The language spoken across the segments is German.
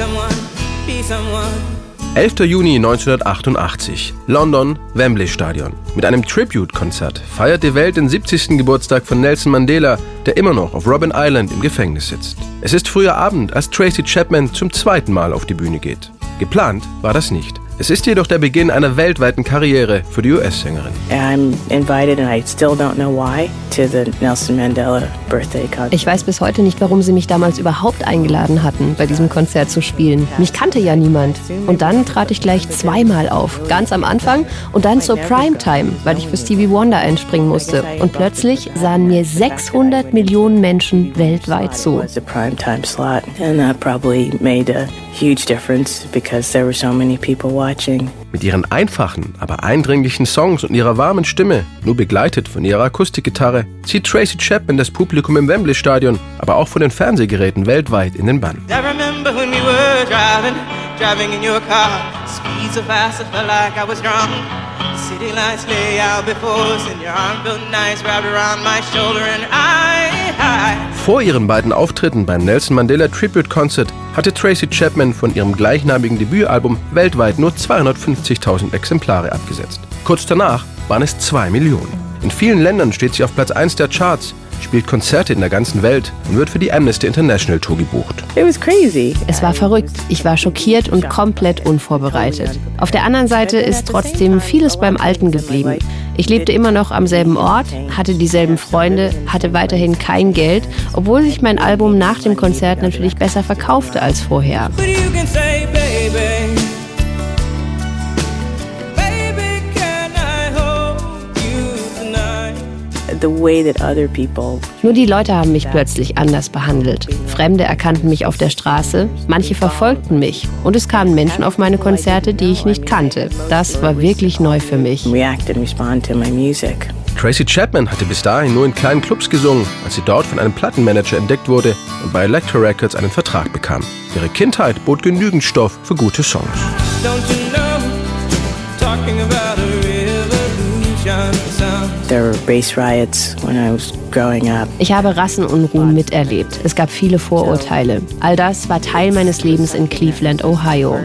someone, be someone. 11. Juni 1988, London, Wembley Stadion. Mit einem Tribute-Konzert feiert die Welt den 70. Geburtstag von Nelson Mandela, der immer noch auf Robben Island im Gefängnis sitzt. Es ist früher Abend, als Tracy Chapman zum zweiten Mal auf die Bühne geht. Geplant war das nicht. Es ist jedoch der Beginn einer weltweiten Karriere für die US-Sängerin. I'm invited and I still don't know why to the Nelson Mandela birthday concert. Ich weiß bis heute nicht, warum sie mich damals überhaupt eingeladen hatten, bei diesem Konzert zu spielen. Mich kannte ja niemand. Und dann trat ich gleich zweimal auf. Ganz am Anfang und dann zur Primetime, weil ich für Stevie Wonder einspringen musste. Und plötzlich sahen mir 600 Millionen Menschen weltweit zu. primetime slot and that probably made a huge difference because there were so many people watching. Mit ihren einfachen, aber eindringlichen Songs und ihrer warmen Stimme, nur begleitet von ihrer Akustikgitarre, zieht Tracy Chapman das Publikum im Wembley Stadion, aber auch von den Fernsehgeräten weltweit in den Bann. I city lights lay out before us, and your arm felt nice wrapped around my shoulder, and I, I Vor ihren beiden Auftritten beim Nelson Mandela Tribute Concert hatte Tracy Chapman von ihrem gleichnamigen Debütalbum weltweit nur 250.000 Exemplare abgesetzt. Kurz danach waren es 2 Millionen. In vielen Ländern steht sie auf Platz 1 der Charts, spielt Konzerte in der ganzen Welt und wird für die Amnesty International Tour gebucht. It was crazy. Es war verrückt. Ich war schockiert und komplett unvorbereitet. Auf der anderen Seite ist trotzdem vieles beim Alten geblieben. Ich lebte immer noch am selben Ort, hatte dieselben Freunde, hatte weiterhin kein Geld, obwohl sich mein Album nach dem Konzert natürlich besser verkaufte als vorher. Nur die Leute haben mich plötzlich anders behandelt. Fremde erkannten mich auf der Straße, manche verfolgten mich und es kamen Menschen auf meine Konzerte, die ich nicht kannte. Das war wirklich neu für mich. react and respond to my music. Tracy Chapman hatte bis dahin nur in kleinen Clubs gesungen, als sie dort von einem Plattenmanager entdeckt wurde und bei Elektra Records einen Vertrag bekam. Ihre Kindheit bot genügend Stoff für gute Songs. Ich habe Rassenunruhen miterlebt. Es gab viele Vorurteile. All das war Teil meines Lebens in Cleveland, Ohio.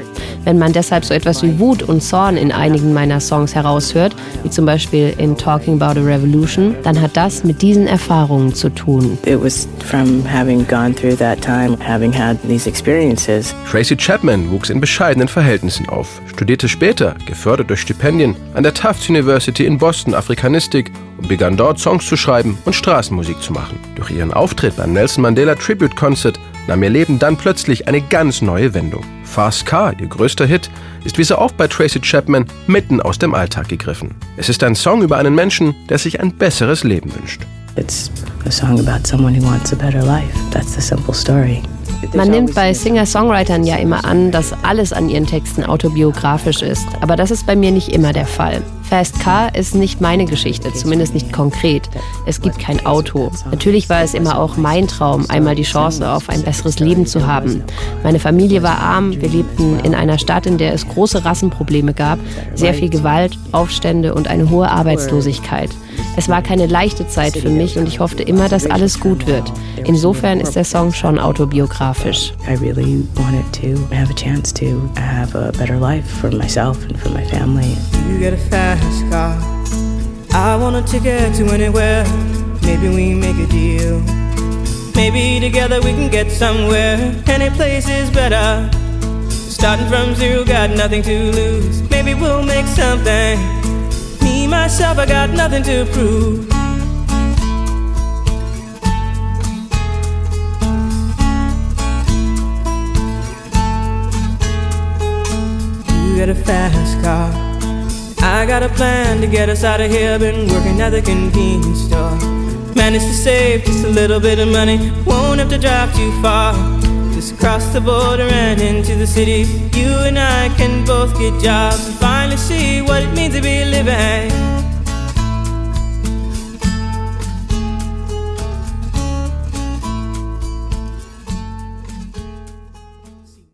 Wenn man deshalb so etwas wie Wut und Zorn in einigen meiner Songs heraushört, wie zum Beispiel in Talking About a Revolution, dann hat das mit diesen Erfahrungen zu tun. It was from having gone through that time, having had these experiences. Tracy Chapman wuchs in bescheidenen Verhältnissen auf, studierte später, gefördert durch Stipendien, an der Tufts University in Boston Afrikanistik und begann dort Songs zu schreiben und Straßenmusik zu machen. Durch ihren Auftritt beim Nelson Mandela Tribute Concert nahm ihr Leben dann plötzlich eine ganz neue Wendung. Fast Car, ihr größter Hit, ist wie so oft bei Tracy Chapman mitten aus dem Alltag gegriffen. Es ist ein Song über einen Menschen, der sich ein besseres Leben wünscht. It's a song about someone who wants a better life. That's the simple story. Man nimmt bei Singer-Songwritern ja immer an, dass alles an ihren Texten autobiografisch ist. Aber das ist bei mir nicht immer der Fall. Fast Car ist nicht meine Geschichte, zumindest nicht konkret. Es gibt kein Auto. Natürlich war es immer auch mein Traum, einmal die Chance auf ein besseres Leben zu haben. Meine Familie war arm, wir lebten in einer Stadt, in der es große Rassenprobleme gab, sehr viel Gewalt, Aufstände und eine hohe Arbeitslosigkeit. Es war keine leichte Zeit für mich und ich hoffte immer, dass alles gut wird. Insofern ist der Song schon autobiografisch. I really wanted to have a chance to have a better life for myself and for my family. You get a fast car. I want a ticket to anywhere. Maybe we make a deal. Maybe together we can get somewhere. Any place is better. Starting from zero, got nothing to lose. Maybe we'll make something. Myself, I got nothing to prove. You got a fast car. I got a plan to get us out of here. Been working at the convenience store. Managed to save just a little bit of money. Won't have to drive too far. Just cross the border and into the city. You and I can both get jobs and finally see what it means to be living.